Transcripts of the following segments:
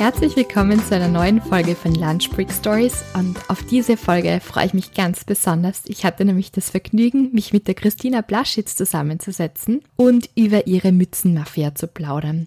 Herzlich willkommen zu einer neuen Folge von Lunch Break Stories und auf diese Folge freue ich mich ganz besonders. Ich hatte nämlich das Vergnügen, mich mit der Christina Blaschitz zusammenzusetzen und über ihre Mützenmafia zu plaudern.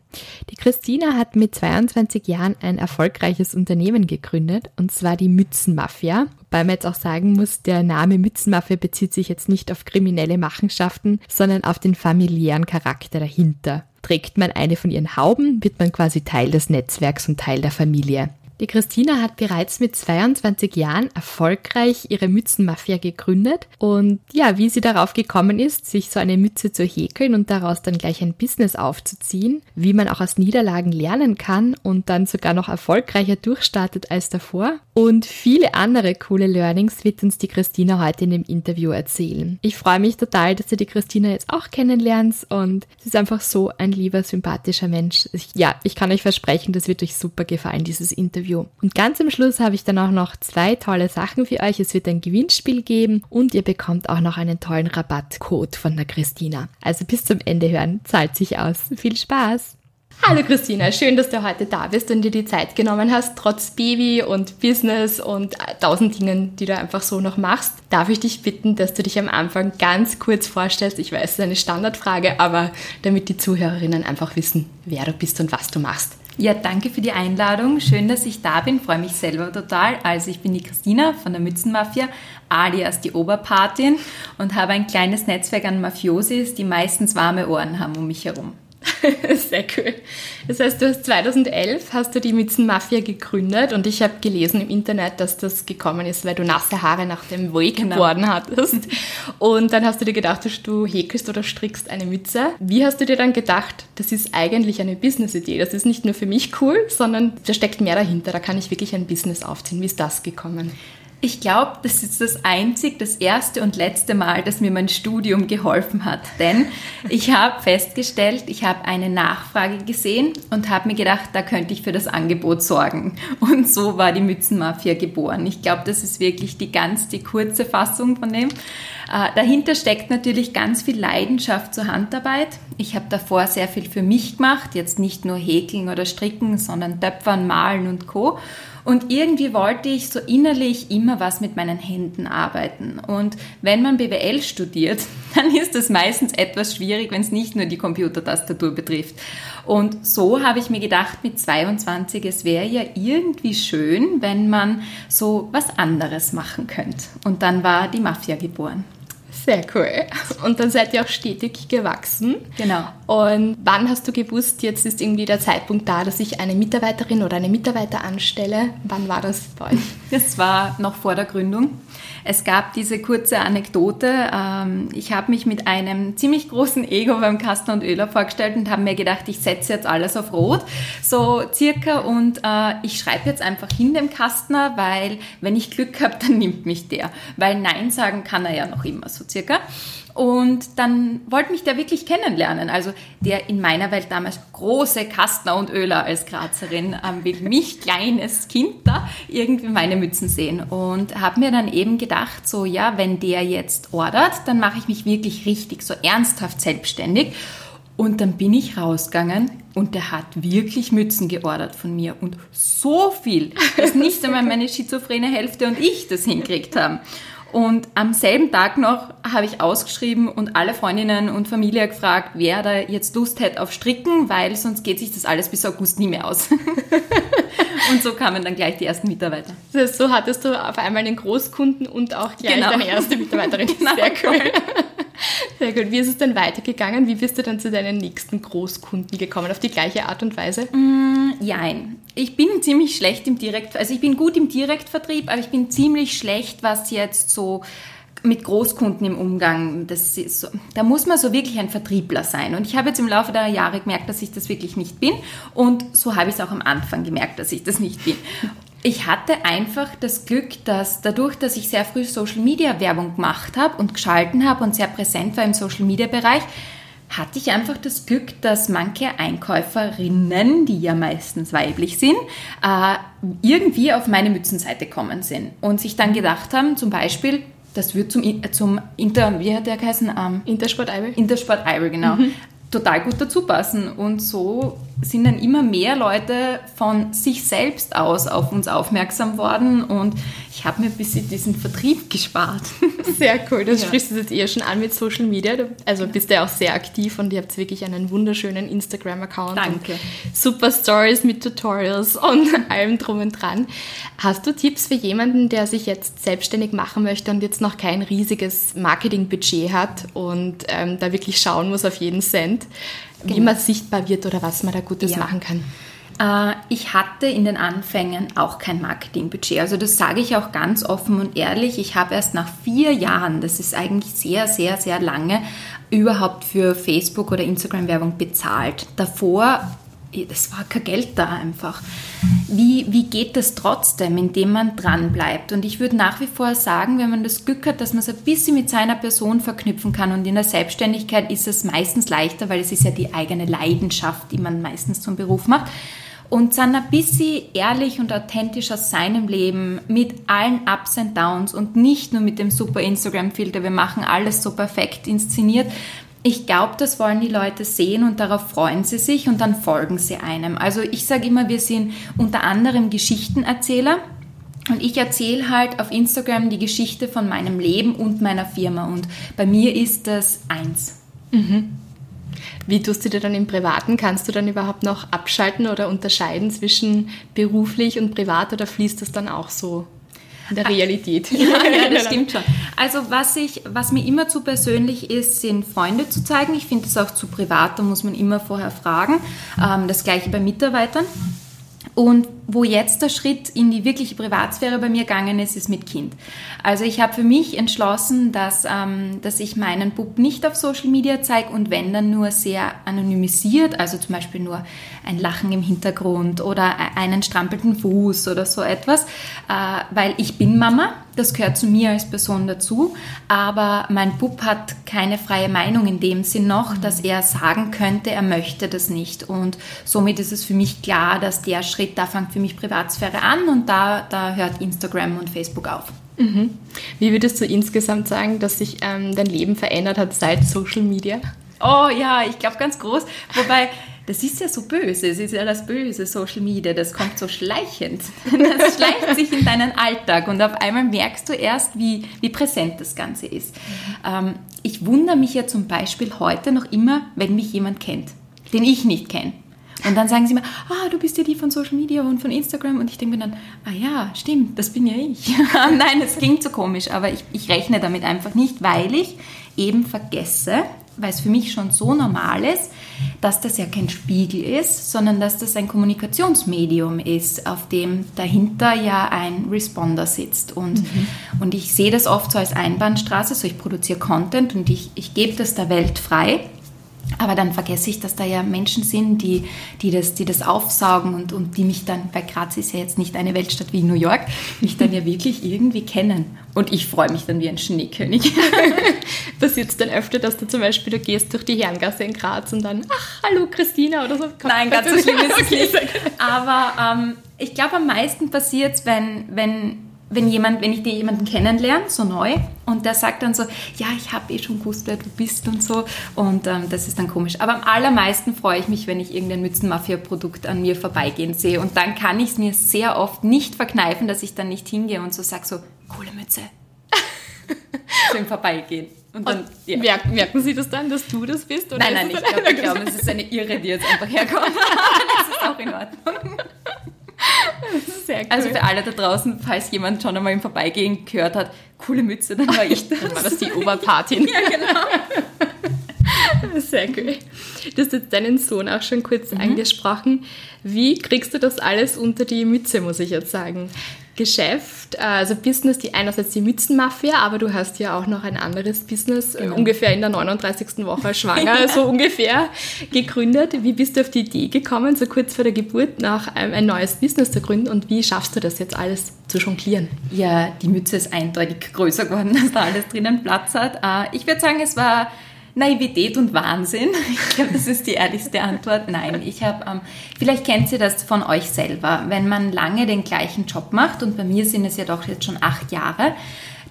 Die Christina hat mit 22 Jahren ein erfolgreiches Unternehmen gegründet und zwar die Mützenmafia. Wobei man jetzt auch sagen muss, der Name Mützenmafia bezieht sich jetzt nicht auf kriminelle Machenschaften, sondern auf den familiären Charakter dahinter. Trägt man eine von ihren Hauben, wird man quasi Teil des Netzwerks und Teil der Familie. Die Christina hat bereits mit 22 Jahren erfolgreich ihre Mützenmafia gegründet und ja, wie sie darauf gekommen ist, sich so eine Mütze zu häkeln und daraus dann gleich ein Business aufzuziehen, wie man auch aus Niederlagen lernen kann und dann sogar noch erfolgreicher durchstartet als davor und viele andere coole Learnings wird uns die Christina heute in dem Interview erzählen. Ich freue mich total, dass du die Christina jetzt auch kennenlernst und sie ist einfach so ein lieber, sympathischer Mensch. Ich, ja, ich kann euch versprechen, das wird euch super gefallen, dieses Interview. Interview. Und ganz am Schluss habe ich dann auch noch zwei tolle Sachen für euch. Es wird ein Gewinnspiel geben und ihr bekommt auch noch einen tollen Rabattcode von der Christina. Also bis zum Ende hören, zahlt sich aus. Viel Spaß! Hallo Christina, schön, dass du heute da bist und dir die Zeit genommen hast, trotz Baby und Business und tausend Dingen, die du einfach so noch machst. Darf ich dich bitten, dass du dich am Anfang ganz kurz vorstellst? Ich weiß, es ist eine Standardfrage, aber damit die Zuhörerinnen einfach wissen, wer du bist und was du machst. Ja, danke für die Einladung. Schön, dass ich da bin. Freue mich selber total. Also ich bin die Christina von der Mützenmafia, alias die Oberpatin und habe ein kleines Netzwerk an Mafiosis, die meistens warme Ohren haben um mich herum. Sehr cool. Das heißt, du hast 2011 hast du die Mützenmafia gegründet und ich habe gelesen im Internet, dass das gekommen ist, weil du nasse Haare nach dem Wakeboarden genau. hattest. Und dann hast du dir gedacht, du häkelst oder strickst eine Mütze. Wie hast du dir dann gedacht, das ist eigentlich eine Business-Idee? Das ist nicht nur für mich cool, sondern da steckt mehr dahinter. Da kann ich wirklich ein Business aufziehen. Wie ist das gekommen? Ich glaube, das ist das einzig, das erste und letzte Mal, dass mir mein Studium geholfen hat. Denn ich habe festgestellt, ich habe eine Nachfrage gesehen und habe mir gedacht, da könnte ich für das Angebot sorgen. Und so war die Mützenmafia geboren. Ich glaube, das ist wirklich die ganz, die kurze Fassung von dem. Äh, dahinter steckt natürlich ganz viel Leidenschaft zur Handarbeit. Ich habe davor sehr viel für mich gemacht, jetzt nicht nur häkeln oder stricken, sondern töpfern, malen und co. Und irgendwie wollte ich so innerlich immer was mit meinen Händen arbeiten. Und wenn man BWL studiert, dann ist das meistens etwas schwierig, wenn es nicht nur die Computertastatur betrifft. Und so habe ich mir gedacht, mit 22, es wäre ja irgendwie schön, wenn man so was anderes machen könnte. Und dann war die Mafia geboren. Sehr cool. Und dann seid ihr auch stetig gewachsen. Genau. Und wann hast du gewusst, jetzt ist irgendwie der Zeitpunkt da, dass ich eine Mitarbeiterin oder eine Mitarbeiter anstelle? Wann war das bei euch? Das war noch vor der Gründung. Es gab diese kurze Anekdote. Ähm, ich habe mich mit einem ziemlich großen Ego beim Kastner und Öler vorgestellt und habe mir gedacht, ich setze jetzt alles auf Rot, so circa. Und äh, ich schreibe jetzt einfach hin dem Kastner, weil wenn ich Glück habe, dann nimmt mich der. Weil Nein sagen kann er ja noch immer, so circa. Und dann wollte mich der wirklich kennenlernen. Also der in meiner Welt damals große Kastner und Öler als Grazerin ähm, will mich, kleines Kind, da irgendwie meine Mützen sehen. Und habe mir dann eben gedacht, so ja, wenn der jetzt ordert, dann mache ich mich wirklich richtig, so ernsthaft selbstständig. Und dann bin ich rausgegangen und der hat wirklich Mützen geordert von mir. Und so viel, dass nicht einmal meine schizophrene Hälfte und ich das hinkriegt haben. Und am selben Tag noch habe ich ausgeschrieben und alle Freundinnen und Familie gefragt, wer da jetzt Lust hätte auf Stricken, weil sonst geht sich das alles bis August nie mehr aus. und so kamen dann gleich die ersten Mitarbeiter. Das heißt, so hattest du auf einmal den Großkunden und auch gleich genau. deine erste Mitarbeiterin. genau. Sehr cool. Sehr gut. Wie ist es denn weitergegangen? Wie bist du dann zu deinen nächsten Großkunden gekommen? Auf die gleiche Art und Weise? Mm, jein. Ich bin ziemlich schlecht im Direkt, also ich bin gut im Direktvertrieb, aber ich bin ziemlich schlecht, was jetzt so mit Großkunden im Umgang, das so, da muss man so wirklich ein Vertriebler sein. Und ich habe jetzt im Laufe der Jahre gemerkt, dass ich das wirklich nicht bin. Und so habe ich es auch am Anfang gemerkt, dass ich das nicht bin. Ich hatte einfach das Glück, dass dadurch, dass ich sehr früh Social Media Werbung gemacht habe und geschalten habe und sehr präsent war im Social Media Bereich, hatte ich einfach das Glück, dass manche Einkäuferinnen, die ja meistens weiblich sind, äh, irgendwie auf meine Mützenseite kommen sind und sich dann gedacht haben, zum Beispiel, das wird zum, zum Inter, wie hat der geheißen? Ähm, Intersport Eibel. Intersport Eibel, genau. Mhm. Total gut dazu passen. Und so sind dann immer mehr Leute von sich selbst aus auf uns aufmerksam worden und ich habe mir ein bisschen diesen Vertrieb gespart. Sehr cool, das ja. sprichst du jetzt eher schon an mit Social Media. Also bist du ja auch sehr aktiv und ihr habt wirklich einen wunderschönen Instagram-Account. Danke. super Stories mit Tutorials und allem drum und dran. Hast du Tipps für jemanden, der sich jetzt selbstständig machen möchte und jetzt noch kein riesiges Marketingbudget hat und ähm, da wirklich schauen muss auf jeden Cent? wie genau. man sichtbar wird oder was man da Gutes ja. machen kann. Äh, ich hatte in den Anfängen auch kein Marketingbudget. Also das sage ich auch ganz offen und ehrlich. Ich habe erst nach vier Jahren, das ist eigentlich sehr, sehr, sehr lange, überhaupt für Facebook oder Instagram Werbung bezahlt. Davor es war kein Geld da einfach. Wie, wie geht das trotzdem, indem man dran bleibt? Und ich würde nach wie vor sagen, wenn man das Glück hat, dass man es ein bisschen mit seiner Person verknüpfen kann und in der Selbstständigkeit ist es meistens leichter, weil es ist ja die eigene Leidenschaft, die man meistens zum Beruf macht. Und dann ein bisschen ehrlich und authentisch aus seinem Leben mit allen Ups und Downs und nicht nur mit dem super Instagram-Filter, wir machen alles so perfekt inszeniert, ich glaube, das wollen die Leute sehen und darauf freuen sie sich und dann folgen sie einem. Also ich sage immer, wir sind unter anderem Geschichtenerzähler. Und ich erzähle halt auf Instagram die Geschichte von meinem Leben und meiner Firma. Und bei mir ist das eins. Mhm. Wie tust du dir dann im Privaten? Kannst du dann überhaupt noch abschalten oder unterscheiden zwischen beruflich und privat oder fließt das dann auch so in der Realität. Ja, ja, das stimmt schon. Also was ich, was mir immer zu persönlich ist, sind Freunde zu zeigen. Ich finde es auch zu privat, da muss man immer vorher fragen. Ähm, das gleiche bei Mitarbeitern. Und wo jetzt der Schritt in die wirkliche Privatsphäre bei mir gegangen ist, ist mit Kind. Also ich habe für mich entschlossen, dass, ähm, dass ich meinen Bub nicht auf Social Media zeige und wenn dann nur sehr anonymisiert, also zum Beispiel nur ein Lachen im Hintergrund oder e-, einen strampelten Fuß oder so etwas, äh, weil ich bin Mama, das gehört zu mir als Person dazu, aber mein Bub hat keine freie Meinung in dem Sinn noch, dass er sagen könnte, er möchte das nicht. Und somit ist es für mich klar, dass der Schritt da fängt für mich Privatsphäre an und da, da hört Instagram und Facebook auf. Mhm. Wie würdest du insgesamt sagen, dass sich ähm, dein Leben verändert hat seit Social Media? Oh ja, ich glaube ganz groß. Wobei, das ist ja so böse, es ist ja das böse Social Media, das kommt so schleichend. Das schleicht sich in deinen Alltag und auf einmal merkst du erst, wie, wie präsent das Ganze ist. Mhm. ich wundere mich ja zum Beispiel heute noch immer, wenn mich jemand kennt, den ich nicht kenne. Und dann sagen sie mir, ah, du bist ja die von Social Media und von Instagram. Und ich denke mir dann, ah ja, stimmt, das bin ja ich. Nein, es klingt so komisch, aber ich, ich rechne damit einfach nicht, weil ich eben vergesse, weil es für mich schon so normal ist, dass das ja kein Spiegel ist, sondern dass das ein Kommunikationsmedium ist, auf dem dahinter ja ein Responder sitzt. Und, mhm. und ich sehe das oft so als Einbahnstraße, so ich produziere Content und ich, ich gebe das der Welt frei. Aber dann vergesse ich, dass da ja Menschen sind, die, die, das, die das aufsaugen und, und die mich dann, weil Graz ist ja jetzt nicht eine Weltstadt wie New York, mich dann ja wirklich irgendwie kennen. Und ich freue mich dann wie ein Schneekönig. Passiert es dann öfter, dass du zum Beispiel, du gehst durch die Herrengasse in Graz und dann, ach, hallo Christina oder so? Nein, ganz so schlimm ist es nicht. Aber ähm, ich glaube, am meisten passiert es, wenn, wenn wenn jemand, wenn ich dir jemanden kennenlerne, so neu, und der sagt dann so, ja, ich habe eh schon gewusst, wer du bist und so, und ähm, das ist dann komisch. Aber am allermeisten freue ich mich, wenn ich irgendein Mützenmafia-Produkt an mir vorbeigehen sehe, und dann kann ich es mir sehr oft nicht verkneifen, dass ich dann nicht hingehe und so sage so, coole Mütze. im Vorbeigehen. Und dann, und ja. merken, merken, Sie das dann, dass du das bist? Nein, nein, ich glaube, glaub, es ist eine Irre, die jetzt einfach herkommt. das ist auch in Ordnung. Sehr cool. Also für alle da draußen, falls jemand schon einmal im Vorbeigehen gehört hat, coole Mütze, dann war ich das. dann war das die Oberparty. ja, genau. Sehr cool. Du hast jetzt deinen Sohn auch schon kurz mhm. angesprochen. Wie kriegst du das alles unter die Mütze, muss ich jetzt sagen? Geschäft, äh, also Business, die einerseits die Mützenmafia, aber du hast ja auch noch ein anderes Business, äh, genau. ungefähr in der 39. Woche schwanger, so ungefähr gegründet. Wie bist du auf die Idee gekommen, so kurz vor der Geburt nach einem, ein neues Business zu gründen und wie schaffst du das jetzt alles zu jonglieren? Ja, die Mütze ist eindeutig größer geworden, dass da alles drinnen Platz hat. Äh, ich würde sagen, es war Naivität und Wahnsinn. Ich glaube, das ist die ehrlichste Antwort. Nein, ich habe, ähm, vielleicht kennt ihr das von euch selber, wenn man lange den gleichen Job macht und bei mir sind es ja doch jetzt schon acht Jahre,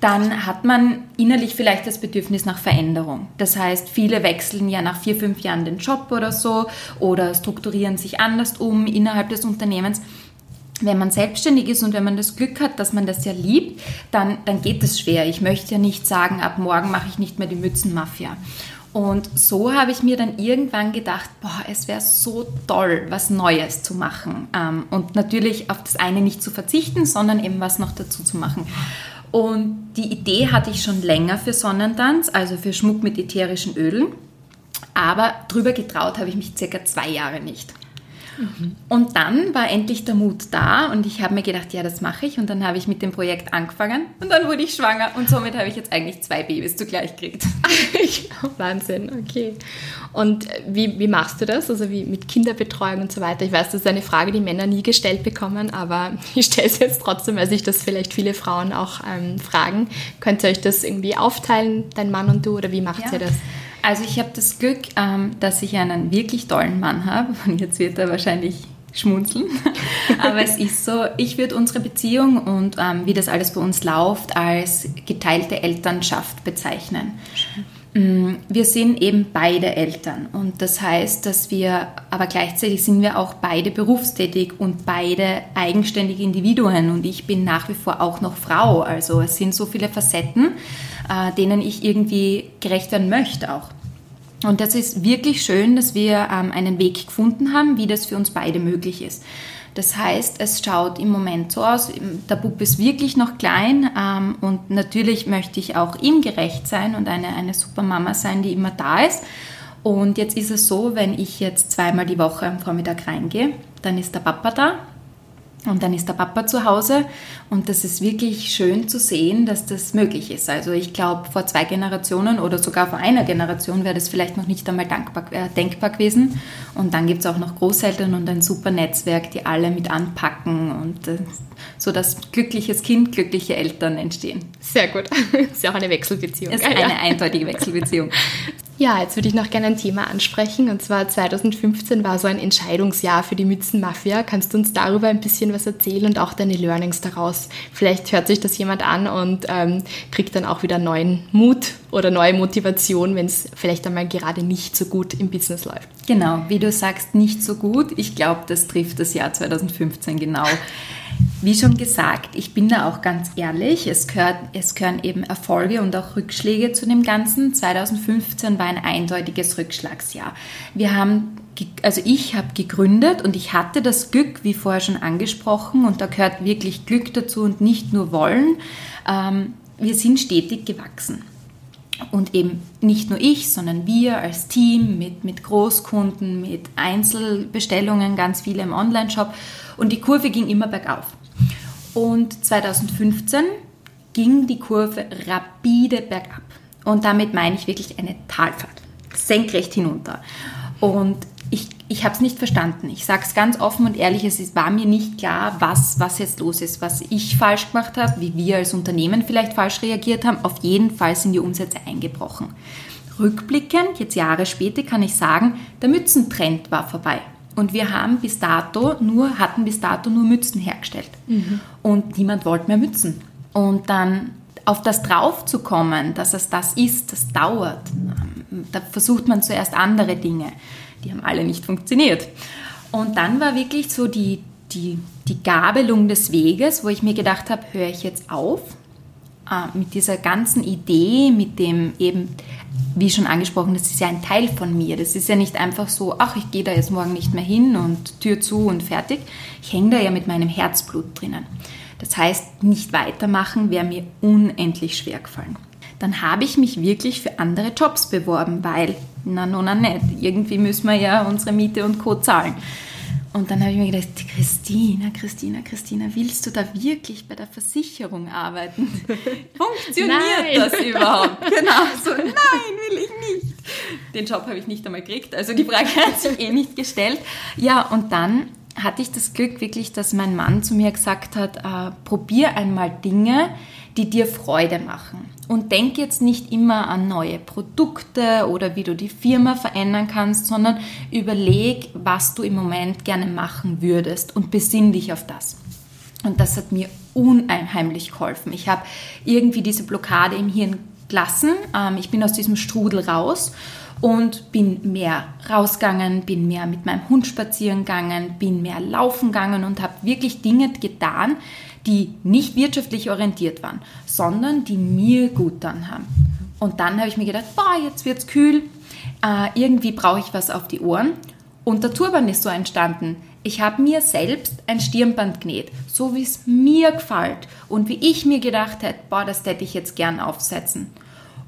dann hat man innerlich vielleicht das Bedürfnis nach Veränderung. Das heißt, viele wechseln ja nach vier, fünf Jahren den Job oder so oder strukturieren sich anders um innerhalb des Unternehmens wenn man selbstständig ist und wenn man das Glück hat, dass man das ja liebt, dann, dann geht es schwer. Ich möchte ja nicht sagen, ab morgen mache ich nicht mehr die Mützenmafia. Und so habe ich mir dann irgendwann gedacht, boah, es wäre so toll, was Neues zu machen. Ähm, und natürlich auf das eine nicht zu verzichten, sondern eben was noch dazu zu machen. Und die Idee hatte ich schon länger für Sonnentanz, also für Schmuck mit ätherischen Ölen. Aber drüber getraut habe ich mich circa zwei Jahre nicht. Und dann war endlich der Mut da und ich habe mir gedacht, ja, das mache ich. Und dann habe ich mit dem Projekt angefangen und dann wurde ich schwanger und somit habe ich jetzt eigentlich zwei Babys zugleich gekriegt. Wahnsinn, okay. Und wie, wie machst du das? Also wie mit Kinderbetreuung und so weiter? Ich weiß, das ist eine Frage, die Männer nie gestellt bekommen, aber ich stelle es jetzt trotzdem, weil sich das vielleicht viele Frauen auch ähm, fragen. Könnt ihr euch das irgendwie aufteilen, dein Mann und du, oder wie macht ja. ihr das? Also ich habe das Glück, ähm, dass ich einen wirklich tollen Mann habe. Und jetzt wird er wahrscheinlich schmunzeln. Aber es ist so, ich würde unsere Beziehung und ähm, wie das alles bei uns läuft, als geteilte Elternschaft bezeichnen. Mm, wir sind eben beide Eltern und das heißt, dass wir, aber gleichzeitig sind wir auch beide berufstätig und beide eigenständige Individuen und ich bin nach wie vor auch noch Frau. Also es sind so viele Facetten äh, denen ich irgendwie gerecht werden möchte auch. Und das ist wirklich schön, dass wir ähm, einen Weg gefunden haben, wie das für uns beide möglich ist. Das heißt, es schaut im Moment so aus, der Bub ist wirklich noch klein ähm, und natürlich möchte ich auch ihm gerecht sein und eine, eine super Mama sein, die immer da ist. Und jetzt ist es so, wenn ich jetzt zweimal die Woche am Vormittag reingehe, dann ist der Papa da und dann ist der Papa zu Hause und das ist wirklich schön zu sehen, dass das möglich ist. Also ich glaube, vor zwei Generationen oder sogar vor einer Generation wäre das vielleicht noch nicht einmal dankbar, äh, denkbar gewesen. Und dann gibt es auch noch Großeltern und ein super Netzwerk, die alle mit anpacken und äh, so dass glückliches Kind, glückliche Eltern entstehen. Sehr gut. Ist ja auch eine Wechselbeziehung. Ist eine ja. eindeutige Wechselbeziehung. Ja, jetzt würde ich noch gerne ein Thema ansprechen. Und zwar 2015 war so ein Entscheidungsjahr für die Mützenmafia. Kannst du uns darüber ein bisschen was erzählen und auch deine Learnings daraus? Vielleicht hört sich das jemand an und ähm, kriegt dann auch wieder neuen Mut oder neue Motivation, wenn es vielleicht einmal gerade nicht so gut im Business läuft. Genau, wie du sagst, nicht so gut. Ich glaube, das trifft das Jahr 2015 genau. Wie schon gesagt, ich bin da auch ganz ehrlich, es, gehört, es gehören eben Erfolge und auch Rückschläge zu dem Ganzen. 2015 war ein eindeutiges Rückschlagsjahr. Wir haben, also ich habe gegründet und ich hatte das Glück, wie vorher schon angesprochen, und da gehört wirklich Glück dazu und nicht nur Wollen. Ähm, wir sind stetig gewachsen. Und eben nicht nur ich, sondern wir als Team mit, mit Großkunden, mit Einzelbestellungen, ganz viele im Online-Shop. Und die Kurve ging immer bergauf. Und 2015 ging die Kurve rapide bergab. Und damit meine ich wirklich eine Talfahrt, senkrecht hinunter. Und ich, ich habe es nicht verstanden. Ich sage es ganz offen und ehrlich, es war mir nicht klar, was, was jetzt los ist, was ich falsch gemacht habe, wie wir als Unternehmen vielleicht falsch reagiert haben. Auf jeden Fall sind die Umsätze eingebrochen. Rückblickend, jetzt Jahre später, kann ich sagen, der Mützentrend war vorbei. Und wir haben bis dato nur, hatten bis dato nur Mützen hergestellt. Mhm. Und niemand wollte mehr Mützen. Und dann auf das draufzukommen, dass es das ist, das dauert. Da versucht man zuerst andere Dinge. Die haben alle nicht funktioniert. Und dann war wirklich so die, die, die Gabelung des Weges, wo ich mir gedacht habe, höre ich jetzt auf äh, mit dieser ganzen Idee, mit dem eben wie schon angesprochen, das ist ja ein Teil von mir. Das ist ja nicht einfach so, ach, ich gehe da jetzt morgen nicht mehr hin und Tür zu und fertig. Ich hänge da ja mit meinem Herzblut drinnen. Das heißt, nicht weitermachen wäre mir unendlich schwer gefallen. Dann habe ich mich wirklich für andere Jobs beworben, weil, na, no, na, nicht. Irgendwie müssen wir ja unsere Miete und Co. zahlen. Und dann habe ich mir gedacht, Christina, Christina, Christina, willst du da wirklich bei der Versicherung arbeiten? Funktioniert nein. das überhaupt? Genau, so, nein, will ich nicht. Den Job habe ich nicht einmal gekriegt, also die Frage hat sich eh nicht gestellt. Ja, und dann hatte ich das Glück wirklich, dass mein Mann zu mir gesagt hat, äh, probier einmal Dinge, die dir Freude machen. Und denk jetzt nicht immer an neue Produkte oder wie du die Firma verändern kannst, sondern überleg, was du im Moment gerne machen würdest und besinn dich auf das. Und das hat mir unheimlich geholfen. Ich habe irgendwie diese Blockade im Hirn gelassen. Ähm, ich bin aus diesem Strudel raus und bin mehr rausgegangen, bin mehr mit meinem Hund spazieren gegangen, bin mehr laufen gegangen und habe wirklich Dinge getan, die nicht wirtschaftlich orientiert waren, sondern die mir gut dann haben. Und dann habe ich mir gedacht, boah, jetzt wird's kühl, äh, irgendwie brauche ich was auf die Ohren. Und der Turban ist so entstanden. Ich habe mir selbst ein Stirnband genäht, so wie es mir gefällt und wie ich mir gedacht hätte, boah, das hätte ich jetzt gern aufsetzen.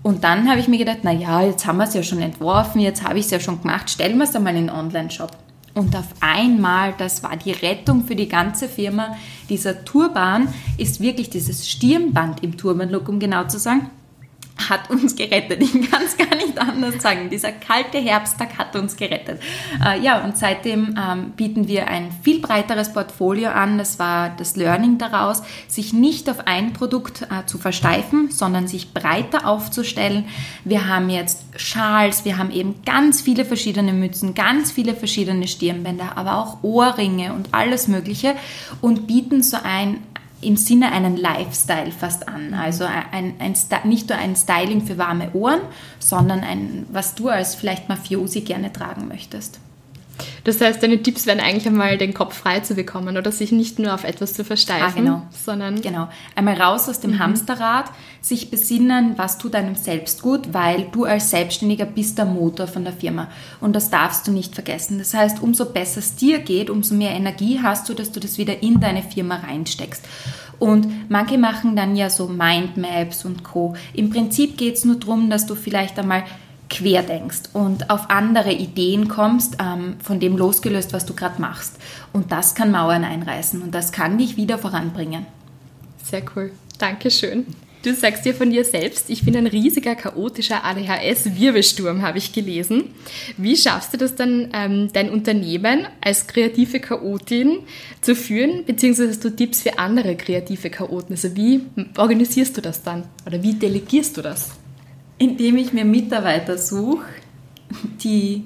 Und dann habe ich mir gedacht, na ja, jetzt haben wir es ja schon entworfen, jetzt habe ich es ja schon gemacht, stellen wir es einmal in den Online-Shop. Und auf einmal, das war die Rettung für die ganze Firma. Dieser Turban ist wirklich dieses Stirnband im Turban-Look, um genau zu sagen hat uns gerettet. Ich kann es gar nicht anders sagen. Dieser kalte Herbsttag hat uns gerettet. Äh, ja, und seitdem ähm, bieten wir ein viel breiteres Portfolio an. Das war das Learning daraus, sich nicht auf ein Produkt äh, zu versteifen, sondern sich breiter aufzustellen. Wir haben jetzt Schals, wir haben eben ganz viele verschiedene Mützen, ganz viele verschiedene Stirnbänder, aber auch Ohrringe und alles Mögliche und bieten so ein im Sinne einen Lifestyle fast an. Also ein, ein, nicht nur ein Styling für warme Ohren, sondern ein, was du als vielleicht Mafiosi gerne tragen möchtest. Das heißt, deine Tipps wären eigentlich einmal, den Kopf frei zu bekommen oder sich nicht nur auf etwas zu versteifen, ah, genau. sondern... Genau. Einmal raus aus dem mhm. Hamsterrad, sich besinnen, was tut einem selbst gut, weil du als Selbstständiger bist der Motor von der Firma. Und das darfst du nicht vergessen. Das heißt, umso besser es dir geht, umso mehr Energie hast du, dass du das wieder in deine Firma reinsteckst. Und manche machen dann ja so Mindmaps und Co. Im Prinzip geht es nur darum, dass du vielleicht einmal quer denkst und auf andere Ideen kommst, ähm, von dem losgelöst, was du gerade machst. Und das kann Mauern einreißen und das kann dich wieder voranbringen. Sehr cool. Dankeschön. Du sagst dir von dir selbst, ich bin ein riesiger, chaotischer ADHS-Wirbelsturm, habe ich gelesen. Wie schaffst du das dann, ähm, dein Unternehmen als kreative Chaotin zu führen, beziehungsweise hast du Tipps für andere kreative Chaoten? Also wie organisierst du das dann oder wie delegierst du das? Indem ich mir Mitarbeiter suche, die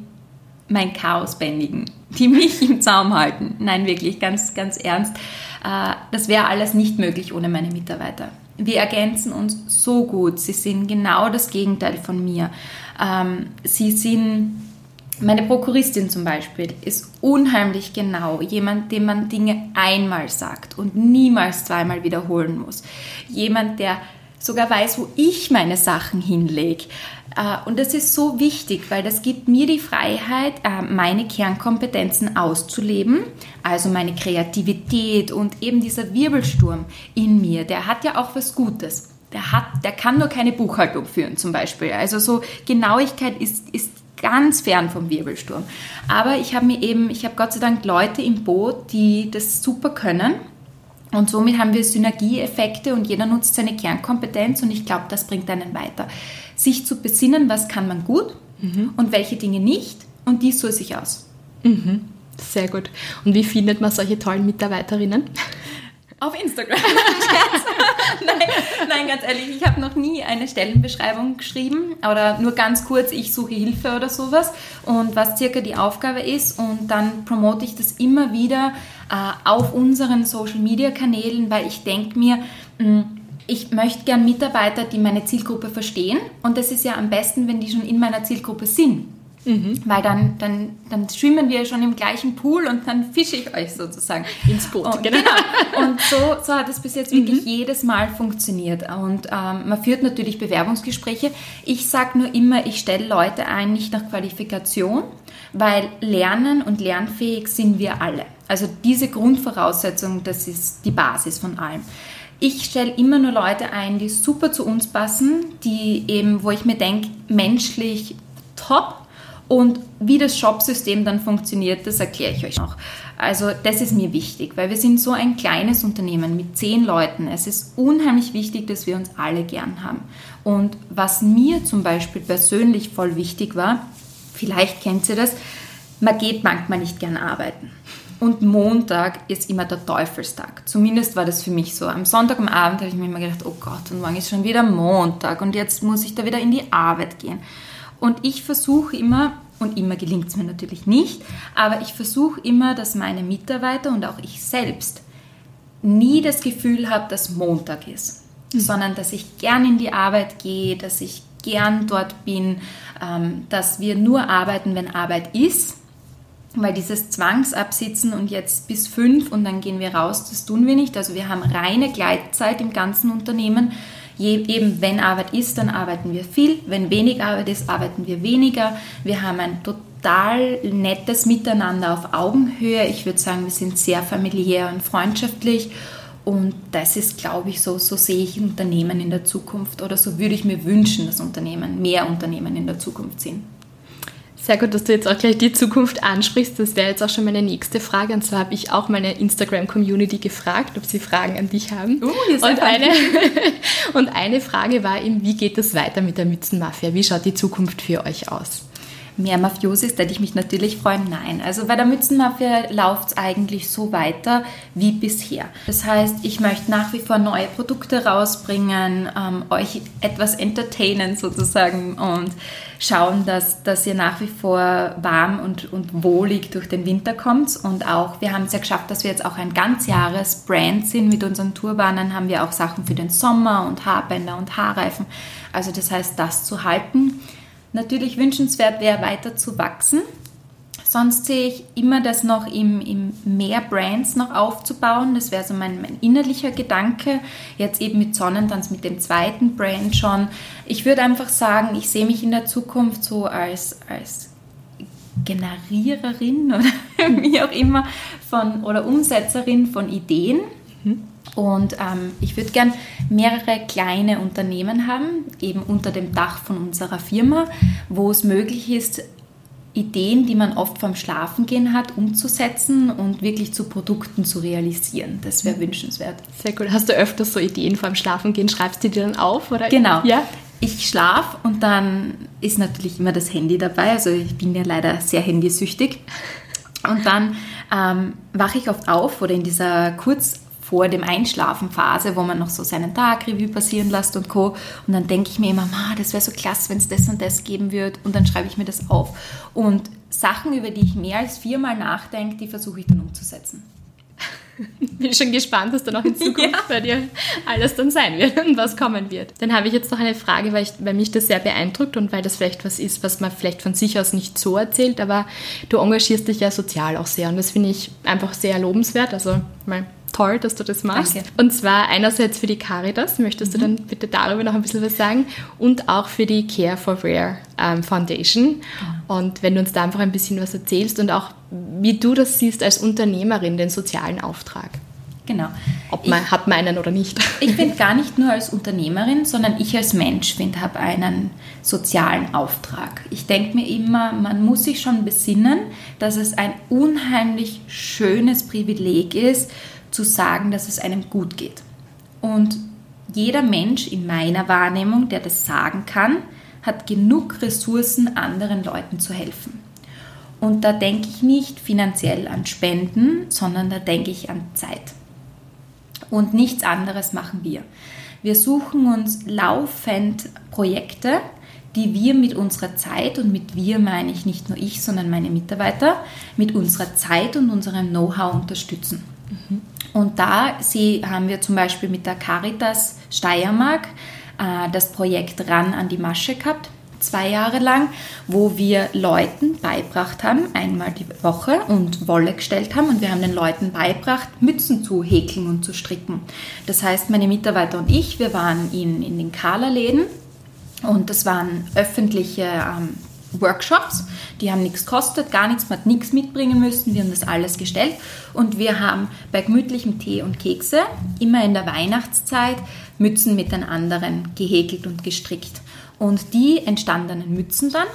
mein Chaos bändigen, die mich im Zaum halten. Nein, wirklich, ganz, ganz ernst. Äh, das wäre alles nicht möglich ohne meine Mitarbeiter. Wir ergänzen uns so gut. Sie sind genau das Gegenteil von mir. Ähm, sie sind meine Prokuristin zum Beispiel ist unheimlich genau, jemand, dem man Dinge einmal sagt und niemals zweimal wiederholen muss. Jemand, der sogar weiß, wo ich meine Sachen hinlege. Äh, und das ist so wichtig, weil das gibt mir die Freiheit, äh, meine Kernkompetenzen auszuleben, also meine Kreativität und eben dieser Wirbelsturm in mir, der hat ja auch was Gutes. Der, hat, der kann nur keine Buchhaltung führen zum Beispiel. Also so Genauigkeit ist, ist ganz fern vom Wirbelsturm. Aber ich habe mir eben, ich habe Gott sei Dank Leute im Boot, die das super können und somit haben wir Synergieeffekte und jeder nutzt seine Kernkompetenz und ich glaube, das bringt einen weiter. Sich zu besinnen, was kann man gut mhm. und welche Dinge nicht und dies soll sich aus. Mhm. Sehr gut. Und wie findet man solche tollen Mitarbeiterinnen? Auf Instagram. nein, nein, ganz ehrlich, ich habe noch nie eine Stellenbeschreibung geschrieben oder nur ganz kurz, ich suche Hilfe oder sowas und was circa die Aufgabe ist und dann promote ich das immer wieder äh, auf unseren Social-Media-Kanälen, weil ich denke mir, mh, hm, ich möchte gern Mitarbeiter, die meine Zielgruppe verstehen und das ist ja am besten, wenn die schon in meiner Zielgruppe sind. Mhm. Weil dann, dann, dann schwimmen wir schon im gleichen Pool und dann fische ich euch sozusagen. Ins Boot, und, genau. genau. Und so, so hat es bis jetzt wirklich mhm. jedes Mal funktioniert. Und ähm, man führt natürlich Bewerbungsgespräche. Ich sage nur immer, ich stelle Leute ein, nicht nach Qualifikation, weil lernen und lernfähig sind wir alle. Also diese Grundvoraussetzung, das ist die Basis von allem. Ich stelle immer nur Leute ein, die super zu uns passen, die eben, wo ich mir denke, menschlich top und wie das Shopsystem dann funktioniert, das erkläre ich euch noch. Also das ist mir wichtig, weil wir sind so ein kleines Unternehmen mit zehn Leuten. Es ist unheimlich wichtig, dass wir uns alle gern haben. Und was mir zum Beispiel persönlich voll wichtig war, vielleicht kennt ihr das, man geht manchmal nicht gern arbeiten. Und Montag ist immer der Teufelstag. Zumindest war das für mich so. Am Sonntag am Abend habe ich mir immer gedacht, oh Gott, und morgen ist schon wieder Montag und jetzt muss ich da wieder in die Arbeit gehen. Und ich versuche immer, und immer gelingt es mir natürlich nicht, aber ich versuche immer, dass meine Mitarbeiter und auch ich selbst nie das Gefühl habe, dass Montag ist, mhm. sondern dass ich gern in die Arbeit gehe, dass ich gern dort bin, ähm, dass wir nur arbeiten, wenn Arbeit ist. Weil dieses Zwangsabsitzen und jetzt bis fünf und dann gehen wir raus, das tun wir nicht. Also wir haben reine Gleitzeit im ganzen Unternehmen Je, eben wenn Arbeit ist, dann arbeiten wir viel, wenn wenig Arbeit ist, arbeiten wir weniger. Wir haben ein total nettes Miteinander auf Augenhöhe. Ich würde sagen, wir sind sehr familiär und freundschaftlich. Und das ist, glaube ich, so, so sehe ich Unternehmen in der Zukunft oder so würde ich mir wünschen, dass Unternehmen, mehr Unternehmen in der Zukunft sind. Sehr gut, dass du jetzt auch gleich die Zukunft ansprichst. Das wäre jetzt auch schon meine nächste Frage. Und zwar habe ich auch meine Instagram-Community gefragt, ob sie Fragen an dich haben. Uh, ihr seid und, eine, und eine Frage war eben, wie geht es weiter mit der Mützenmafia? Wie schaut die Zukunft für euch aus? Mehr Mafiosis, hätte ich mich natürlich freuen. Nein, also bei der Mützenmafia läuft es eigentlich so weiter wie bisher. Das heißt, ich möchte nach wie vor neue Produkte rausbringen, ähm, euch etwas entertainen sozusagen und schauen, dass, dass ihr nach wie vor warm und, und wohlig durch den Winter kommt. Und auch, wir haben es ja geschafft, dass wir jetzt auch ein Ganzjahres-Brand sind. Mit unseren Tourbahnen haben wir auch Sachen für den Sommer und Haarbänder und Haarreifen. Also das heißt, das zu halten natürlich wünschenswert wäre, weiter zu wachsen. Sonst sehe ich immer das noch im, im mehr Brands noch aufzubauen. Das wäre so mein, mein innerlicher Gedanke. Jetzt eben mit Sonnentanz, mit dem zweiten Brand schon. Ich würde einfach sagen, ich sehe mich in der Zukunft so als, als Generiererin oder wie auch immer von oder Umsetzerin von Ideen. Mhm. Und ähm, ich würde gern mehrere kleine Unternehmen haben, eben unter dem Dach von unserer Firma, wo es möglich ist, Ideen, die man oft vom Schlafengehen hat, umzusetzen und wirklich zu Produkten zu realisieren. Das wäre mhm. wünschenswert. Sehr gut. Hast du öfters so Ideen vorm Schlafengehen? Schreibst du die dann auf? Oder? Genau. Ja? Ich schlafe und dann ist natürlich immer das Handy dabei. Also ich bin ja leider sehr handysüchtig. Und dann ähm, wache ich oft auf oder in dieser kurz vor dem Einschlafenphase, wo man noch so seinen Tag Revue passieren lässt und Co. Und dann denke ich mir immer, das wäre so klasse, wenn es das und das geben wird. Und dann schreibe ich mir das auf. Und Sachen, über die ich mehr als viermal nachdenke, die versuche ich dann umzusetzen. Bin schon gespannt, was da noch in Zukunft ja. bei dir alles dann sein wird und was kommen wird. Dann habe ich jetzt noch eine Frage, weil, ich, weil mich das sehr beeindruckt und weil das vielleicht was ist, was man vielleicht von sich aus nicht so erzählt, aber du engagierst dich ja sozial auch sehr und das finde ich einfach sehr lobenswert. Also mal toll, dass du das machst. Danke. Und zwar einerseits für die Caritas, möchtest mhm. du dann bitte darüber noch ein bisschen was sagen? Und auch für die Care for Rare ähm, Foundation. Mhm. Und wenn du uns da einfach ein bisschen was erzählst und auch wie du das siehst als Unternehmerin, den sozialen Auftrag. Genau. Ob man ich, hat man einen oder nicht. Ich finde gar nicht nur als Unternehmerin, sondern ich als Mensch finde, habe einen sozialen Auftrag. Ich denke mir immer, man muss sich schon besinnen, dass es ein unheimlich schönes Privileg ist, zu sagen, dass es einem gut geht. Und jeder Mensch in meiner Wahrnehmung, der das sagen kann, hat genug Ressourcen, anderen Leuten zu helfen. Und da denke ich nicht finanziell an Spenden, sondern da denke ich an Zeit. Und nichts anderes machen wir. Wir suchen uns laufend Projekte, die wir mit unserer Zeit, und mit wir meine ich nicht nur ich, sondern meine Mitarbeiter, mit unserer Zeit und unserem Know-how unterstützen. Mhm. Und da sie, haben wir zum Beispiel mit der Caritas Steiermark äh, das Projekt Ran an die Masche gehabt. zwei Jahre lang, wo wir Leuten beibracht haben, einmal die Woche und Wolle gestellt haben und wir haben den Leuten beibracht, Mützen zu häkeln und zu stricken. Das heißt, meine Mitarbeiter und ich, wir waren in, in den Kala-Läden und das waren öffentliche ähm, Workshops, die haben nichts gekostet, gar nichts, man hat nichts mitbringen müssen, wir haben das alles gestellt und wir haben bei gemütlichem Tee und Kekse immer in der Weihnachtszeit Mützen mit den anderen gehäkelt und gestrickt. Und die entstandenen Mützen dann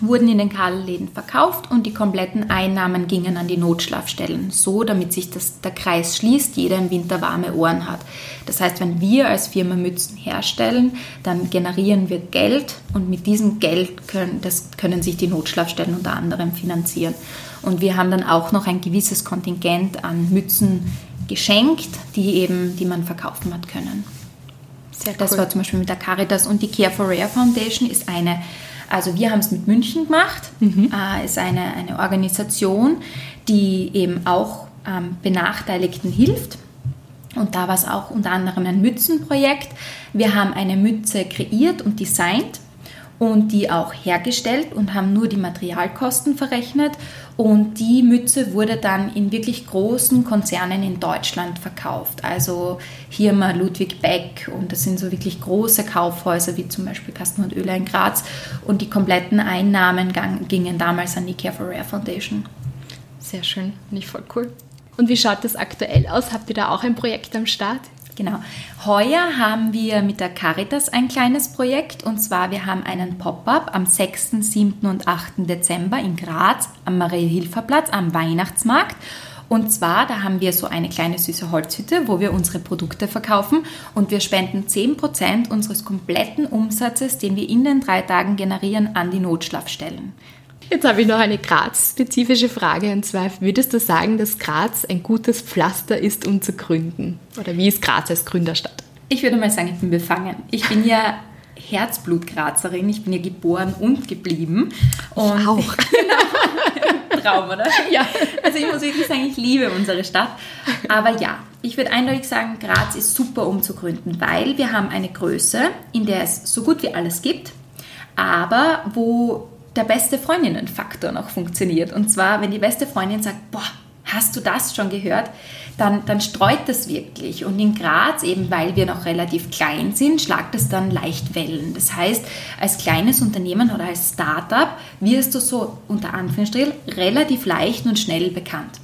wurden in den Karläden verkauft und die kompletten Einnahmen gingen an die Notschlafstellen, so damit sich das, der Kreis schließt, jeder im Winter warme Ohren hat. Das heißt, wenn wir als Firma Mützen herstellen, dann generieren wir Geld und mit diesem Geld können, das können sich die Notschlafstellen unter anderem finanzieren. Und wir haben dann auch noch ein gewisses Kontingent an Mützen geschenkt, die eben, die man verkaufen hat können. Sehr das war zum Beispiel mit der Caritas und die Care for Rare Foundation ist eine, also wir haben es mit München gemacht, mhm. äh, ist eine, eine Organisation, die eben auch ähm, Benachteiligten hilft. Und da war es auch unter anderem ein Mützenprojekt. Wir haben eine Mütze kreiert und designt und die auch hergestellt und haben nur die Materialkosten verrechnet. Und die Mütze wurde dann in wirklich großen Konzernen in Deutschland verkauft. Also hier mal Ludwig Beck und das sind so wirklich große Kaufhäuser wie zum Beispiel Kasten und Öler in Graz. Und die kompletten Einnahmen gingen damals an die Care for Rare Foundation. Sehr schön, nicht voll cool. Und wie schaut das aktuell aus? Habt ihr da auch ein Projekt am Start? Genau. Heuer haben wir mit der Caritas ein kleines Projekt und zwar wir haben einen Pop-up am 6., 7. und 8. Dezember in Graz am Marie-Hilfer-Platz am Weihnachtsmarkt. Und zwar, da haben wir so eine kleine süße Holzhütte, wo wir unsere Produkte verkaufen und wir spenden 10% unseres kompletten Umsatzes, den wir in den drei Tagen generieren, an die Notschlafstellen. Jetzt habe ich noch eine Graz-spezifische Frage und zwar, würdest du sagen, dass Graz ein gutes Pflaster ist, um zu gründen? Oder wie ist Graz als Gründerstadt? Ich würde mal sagen, ich bin befangen. Ich bin ja Herzblutgrazerin, ich bin ja geboren und geblieben. Und ich auch. genau. Traum, oder? Ja. Also ich muss wirklich sagen, ich liebe unsere Stadt. Aber ja, ich würde eindeutig sagen, Graz ist super, um zu gründen, weil wir haben eine Größe, in der es so gut wie alles gibt, aber wo der beste Freundinnen-Faktor noch funktioniert. Und zwar, wenn die beste Freundin sagt, boah, hast du das schon gehört? Dann, dann streut das wirklich. Und in Graz, eben weil wir noch relativ klein sind, schlagt es dann leicht Wellen. Das heißt, als kleines Unternehmen oder als Startup wirst du so unter Anführungsstrichen relativ leicht und schnell bekannt.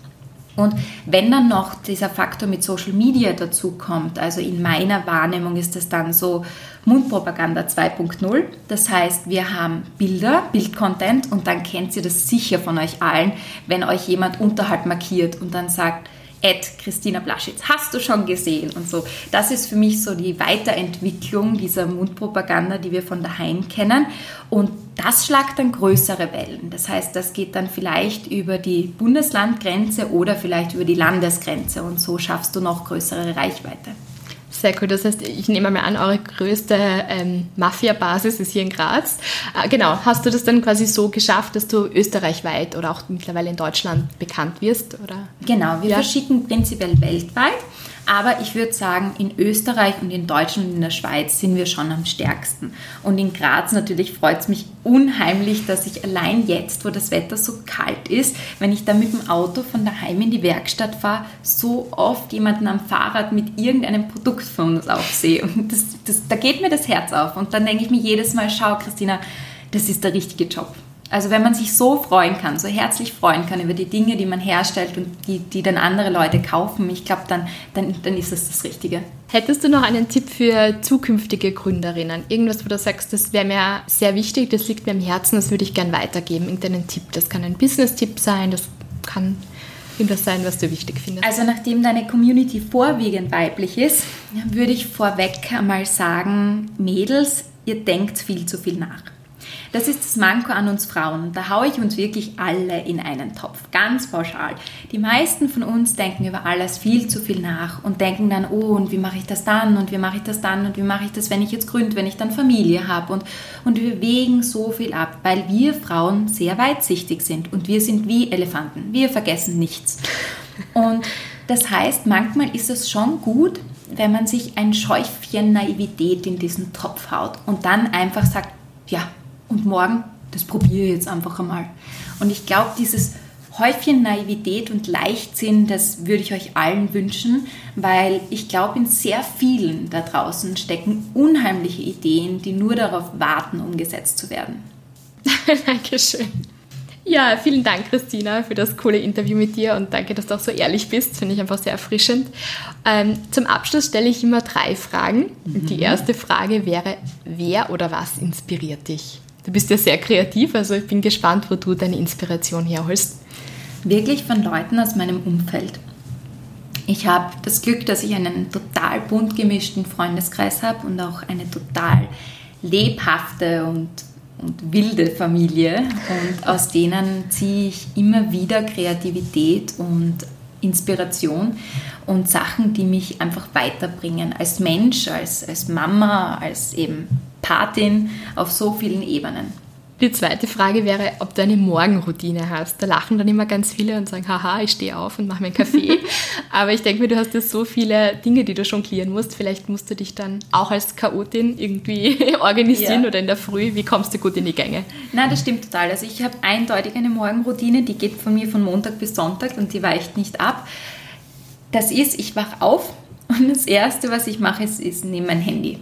Und wenn dann noch dieser Faktor mit Social Media dazu kommt, also in meiner Wahrnehmung ist das dann so Mundpropaganda 2.0. Das heißt, wir haben Bilder, Bildcontent und dann kennt ihr das sicher von euch allen, wenn euch jemand unterhalb markiert und dann sagt, Ed Christina Blaschitz, hast du schon gesehen und so. Das ist für mich so die Weiterentwicklung dieser Mundpropaganda, die wir von daheim kennen. Und das schlagt dann größere Wellen. Das heißt, das geht dann vielleicht über die Bundeslandgrenze oder vielleicht über die Landesgrenze und so schaffst du noch größere Reichweite. Sehr cool. Das heißt, ich nehme mal an, eure größte ähm, Mafia-Basis ist hier in Graz. Äh, genau. Hast du das dann quasi so geschafft, dass du österreichweit oder auch mittlerweile in Deutschland bekannt wirst? Oder? Genau. Wir ja. verschicken prinzipiell weltweit. Aber ich würde sagen, in Österreich und in Deutschland und in der Schweiz sind wir schon am stärksten. Und in Graz natürlich freut es mich unheimlich, dass ich allein jetzt, wo das Wetter so kalt ist, wenn ich da mit dem Auto von daheim in die Werkstatt fahre, so oft jemanden am Fahrrad mit irgendeinem Produkt von uns aufsehe. Und das, das, da geht mir das Herz auf. Und dann denke ich mir jedes Mal, schau Christina, das ist der richtige Job. Also wenn man sich so freuen kann, so herzlich freuen kann über die Dinge, die man herstellt und die, die dann andere Leute kaufen, ich glaube, dann, dann, dann ist das das Richtige. Hättest du noch einen Tipp für zukünftige Gründerinnen? Irgendwas, wo du sagst, das wäre mir sehr wichtig, das liegt mir am Herzen, das würde ich gern weitergeben. Irgendeinen Tipp, das kann ein Business-Tipp sein, das kann irgendwas sein, was du wichtig findest. Also nachdem deine Community vorwiegend weiblich ist, würde ich vorweg einmal sagen, Mädels, ihr denkt viel zu viel nach. Das ist das Manko an uns Frauen. Da haue ich uns wirklich alle in einen Topf, ganz pauschal. Die meisten von uns denken über alles viel zu viel nach und denken dann, oh, und wie mache ich das dann und wie mache ich das dann und wie mache ich das, wenn ich jetzt gründe, wenn ich dann Familie habe und, und wir wägen so viel ab, weil wir Frauen sehr weitsichtig sind und wir sind wie Elefanten. Wir vergessen nichts. Und das heißt, manchmal ist es schon gut, wenn man sich ein Schäufchen Naivität in diesen Topf haut und dann einfach sagt, ja, und morgen, das probiere ich jetzt einfach einmal. Und ich glaube, dieses Häufchen Naivität und Leichtsinn, das würde ich euch allen wünschen, weil ich glaube, in sehr vielen da draußen stecken unheimliche Ideen, die nur darauf warten, umgesetzt zu werden. Dankeschön. Ja, vielen Dank, Christina, für das coole Interview mit dir und danke, dass du auch so ehrlich bist. Finde ich einfach sehr erfrischend. Ähm, zum Abschluss stelle ich immer drei Fragen. Mhm. Die erste Frage wäre, wer oder was inspiriert dich? Du bist ja sehr kreativ, also ich bin gespannt, wo du deine Inspiration herholst. Wirklich von Leuten aus meinem Umfeld. Ich habe das Glück, dass ich einen total bunt gemischten Freundeskreis habe und auch eine total lebhafte und und wilde Familie und aus denen ziehe ich immer wieder Kreativität und Inspiration und Sachen, die mich einfach weiterbringen als Mensch, als, als Mama, als eben Patin auf so vielen Ebenen. Die zweite Frage wäre, ob du eine Morgenroutine hast. Da lachen dann immer ganz viele und sagen, haha, ich stehe auf und mache mir einen Kaffee. Aber ich denke mir, du hast ja so viele Dinge, die du jonglieren musst. Vielleicht musst du dich dann auch als Chaotin irgendwie organisieren ja. oder in der Früh. Wie kommst du gut in die Gänge? Nein, das stimmt total. Also ich habe eindeutig eine Morgenroutine, die geht von mir von Montag bis Sonntag und die weicht nicht ab. Das ist, ich wache auf und das Erste, was ich mache, ist, ist nehme mein Handy.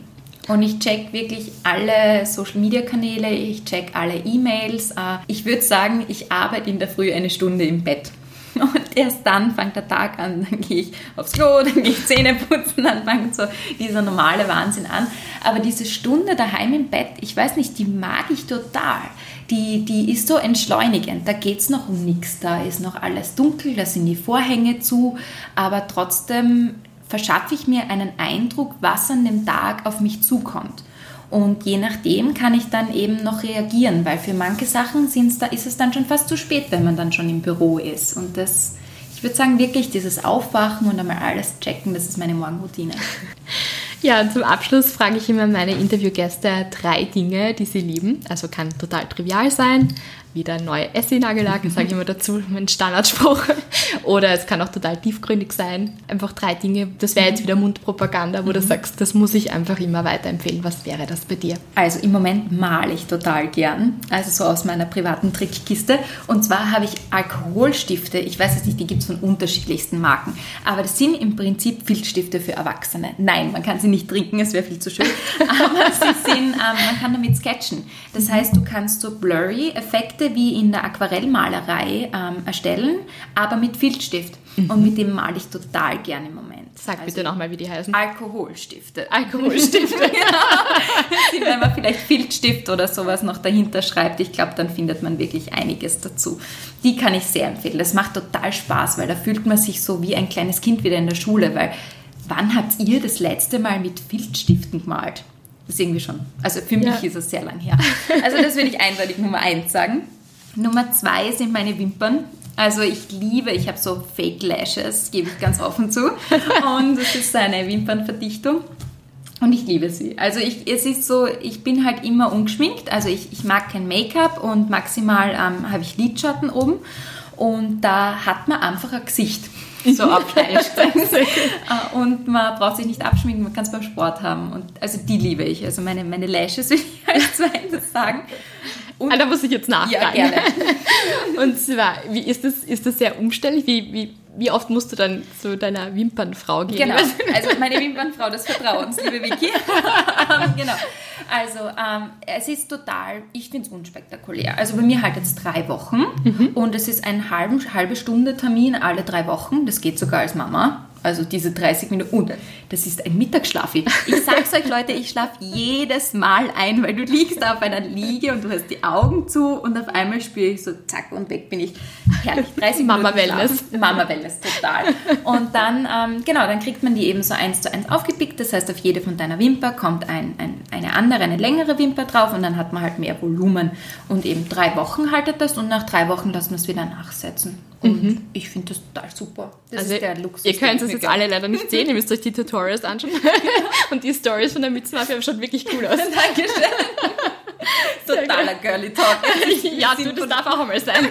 Und ich check wirklich alle Social Media Kanäle, ich check alle E-Mails. Äh, ich würde sagen, ich arbeite in der Früh eine Stunde im Bett. Und erst dann fängt der Tag an, dann gehe ich aufs Klo, dann gehe ich Zähne putzen, dann fängt so dieser normale Wahnsinn an. Aber diese Stunde daheim im Bett, ich weiß nicht, die mag ich total. Die, die ist so entschleunigend. Da geht es noch um nichts. Da ist noch alles dunkel, da sind die Vorhänge zu, aber trotzdem verschaffe ich mir einen Eindruck, was an dem Tag auf mich zukommt. Und je nachdem kann ich dann eben noch reagieren, weil für manche Sachen da, ist es dann schon fast zu spät, wenn man dann schon im Büro ist. Und das, ich würde sagen, wirklich dieses Aufwachen und einmal alles checken, das ist meine Morgenroutine. Ja, zum Abschluss frage ich immer meine Interviewgäste drei Dinge, die sie lieben. Also kann total trivial sein, wieder neue Essie-Nagellack, sage ich immer dazu, mein Standardspruch. Oder es kann auch total tiefgründig sein. Einfach drei Dinge. Das wäre jetzt wieder Mundpropaganda, wo du mhm. sagst, das muss ich einfach immer weiterempfehlen. Was wäre das bei dir? Also im Moment male ich total gern. Also so aus meiner privaten Trickkiste. Und zwar habe ich Alkoholstifte. Ich weiß es nicht, die gibt es von unterschiedlichsten Marken. Aber das sind im Prinzip Filzstifte für Erwachsene. Nein, man kann sie nicht trinken, es wäre viel zu schön. Aber sie sind, ähm, man kann damit sketchen. Das heißt, du kannst so Blurry-Effekte Effekte wie in der Aquarellmalerei ähm, erstellen, aber mit Filzstift. Mhm. Und mit dem male ich total gern im Moment. Sag also bitte nochmal, wie die heißen. Alkoholstifte. Alkoholstifte. genau. Wenn man vielleicht Filzstift oder sowas noch dahinter schreibt, ich glaube, dann findet man wirklich einiges dazu. Die kann ich sehr empfehlen. Das macht total Spaß, weil da fühlt man sich so wie ein kleines Kind wieder in der Schule, weil wann habt ihr das letzte Mal mit Filzstiften gemalt? Das ist irgendwie schon. Also für mich ja. ist es sehr lang her. Also das würde ich eindeutig Nummer eins sagen. Nummer zwei sind meine Wimpern. Also ich liebe, ich habe so Fake Lashes, gebe ich ganz offen zu. Und das ist eine Wimpernverdichtung. Und ich liebe sie. Also ich, es ist so, ich bin halt immer ungeschminkt. Also ich, ich mag kein Make-up und maximal ähm, habe ich Lidschatten oben. Und da hat man einfach ein Gesicht so abfleischt. Äh, und man braucht sich nicht abschminken, man kann es beim Sport haben. Und also die liebe ich. Also meine, meine Lashes würde ich als zweites sagen. Und, ah, da muss ich jetzt nachfragen. Ja, gerne. Und zwar, wie ist das, ist das sehr umständlich? Wie, wie, wie oft musst du dann zu deiner Wimpernfrau gehen? Genau, also meine Wimpernfrau des Vertrauens, liebe Vicky. genau. Also ähm, es ist total, ich finde es unspektakulär. Also bei mir halt jetzt drei Wochen mhm. und es ist ein halben, halbe Stunde Termin alle drei Wochen. Das geht sogar als Mama. Also diese 30 Minuten. Und das ist ein Mittagsschlaf. Ich sag's euch, Leute, ich schlafe jedes Mal ein, weil du liegst auf einer Liege und du hast die Augen zu und auf einmal spüre ich so, zack, und weg bin ich. Herrlich. 30 Mama Minuten Wellness. Mama Wellness, total. Und dann, ähm, genau, dann kriegt man die eben so eins zu eins aufgepickt. Das heißt, auf jede von deiner Wimper kommt ein, ein, eine andere, eine längere Wimper drauf und dann hat man halt mehr Volumen. Und eben drei Wochen haltet das und nach drei Wochen lassen wir es wieder nachsetzen. Und mhm. ich finde das total super. Das also ist der Luxus. Ihr könnt es jetzt alle leider nicht sehen, ihr müsst euch die Tutorials anschauen. Und die Stories von der Mützenmafia schauen wirklich cool aus. Dankeschön. Totaler Girly Talk. ja, du, das darf auch einmal sein.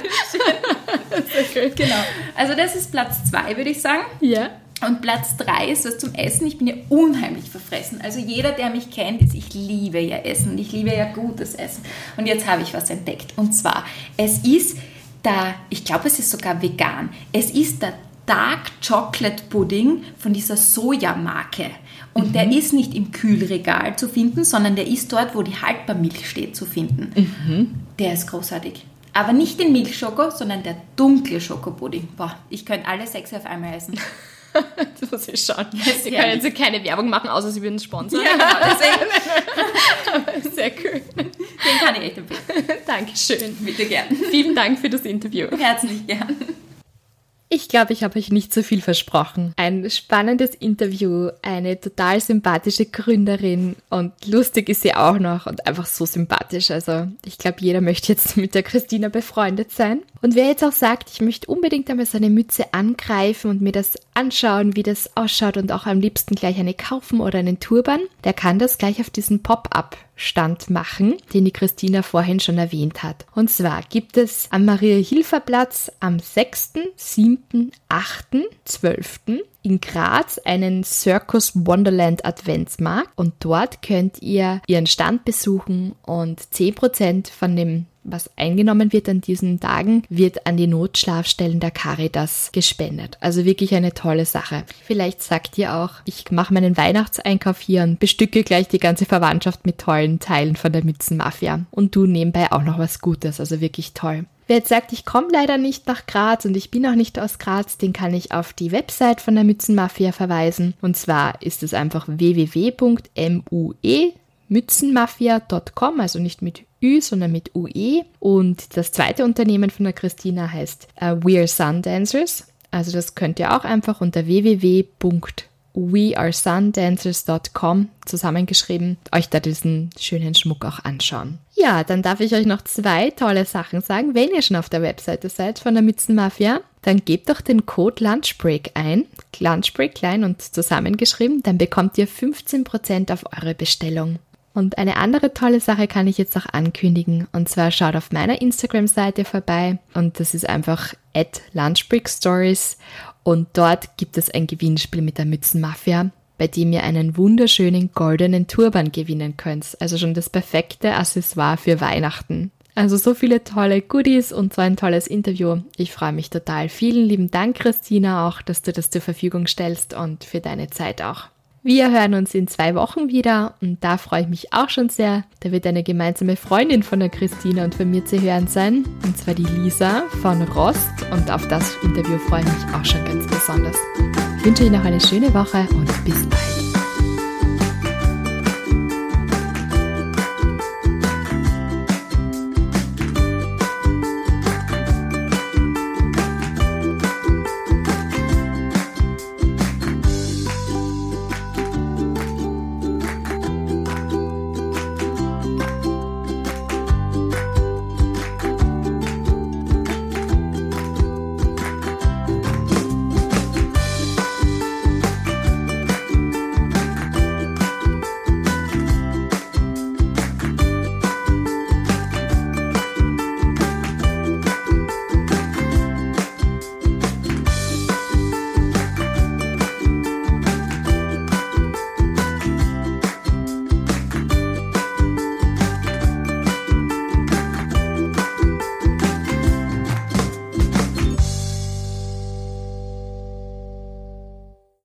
Genau. Also das ist Platz zwei, würde ich sagen. Ja. Und Platz 3 ist was zum Essen. Ich bin ja unheimlich verfressen. Also jeder, der mich kennt, ist, ich liebe ja Essen. Ich liebe ja gutes Essen. Und jetzt habe ich was entdeckt. Und zwar, es ist da, ich glaube, es ist sogar vegan. Es ist der Dark Chocolate Pudding von dieser Sojamarke. Und mhm. der ist nicht im Kühlregal zu finden, sondern der ist dort, wo die Haltbarmilch steht, zu finden. Mhm. Der ist großartig. Aber nicht den Milchschoko, sondern der dunkle Schokopudding. Boah, ich könnte alle sechs auf einmal essen. das muss ich schauen. Sie können jetzt keine Werbung machen, außer Sie würden sponsern. Ja, genau, Sehr cool. Den kann ich echt empfehlen. Dankeschön. Bitte gern. Vielen Dank für das Interview. Herzlich gern. Ich glaube, ich habe euch nicht zu viel versprochen. Ein spannendes Interview, eine total sympathische Gründerin und lustig ist sie auch noch und einfach so sympathisch. Also ich glaube, jeder möchte jetzt mit der Christina befreundet sein. Und wer jetzt auch sagt, ich möchte unbedingt einmal so eine Mütze angreifen und mir das anschauen, wie das ausschaut und auch am liebsten gleich eine kaufen oder einen Turban, der kann das gleich auf diesen Pop-up Stand machen, den die Christina vorhin schon erwähnt hat. Und zwar gibt es am Maria-Hilfer-Platz am 6., 7., 8., 12. in Graz einen Circus Wonderland Adventsmarkt und dort könnt ihr ihren Stand besuchen und 10% von dem was eingenommen wird an diesen Tagen, wird an die Notschlafstellen der Caritas gespendet. Also wirklich eine tolle Sache. Vielleicht sagt ihr auch, ich mache meinen Weihnachtseinkauf hier und bestücke gleich die ganze Verwandtschaft mit tollen Teilen von der Mützenmafia. Und du nebenbei auch noch was Gutes, also wirklich toll. Wer jetzt sagt, ich komme leider nicht nach Graz und ich bin auch nicht aus Graz, den kann ich auf die Website von der Mützenmafia verweisen. Und zwar ist es einfach www.mue mützenmafia.com, also nicht mit Ü, sondern mit UE. Und das zweite Unternehmen von der Christina heißt uh, We're Sundancers. Also das könnt ihr auch einfach unter www.wearesundancers.com zusammengeschrieben euch da diesen schönen Schmuck auch anschauen. Ja, dann darf ich euch noch zwei tolle Sachen sagen. Wenn ihr schon auf der Webseite seid von der Mützenmafia, dann gebt doch den Code Lunchbreak ein. Lunchbreak klein und zusammengeschrieben, dann bekommt ihr 15% auf eure Bestellung. Und eine andere tolle Sache kann ich jetzt auch ankündigen. Und zwar schaut auf meiner Instagram-Seite vorbei. Und das ist einfach at Lunchbreak Und dort gibt es ein Gewinnspiel mit der Mützenmafia, bei dem ihr einen wunderschönen goldenen Turban gewinnen könnt. Also schon das perfekte Accessoire für Weihnachten. Also so viele tolle Goodies und so ein tolles Interview. Ich freue mich total. Vielen lieben Dank, Christina, auch, dass du das zur Verfügung stellst und für deine Zeit auch. Wir hören uns in zwei Wochen wieder und da freue ich mich auch schon sehr. Da wird eine gemeinsame Freundin von der Christina und von mir zu hören sein, und zwar die Lisa von Rost und auf das Interview freue ich mich auch schon ganz besonders. Ich wünsche Ihnen noch eine schöne Woche und bis bald.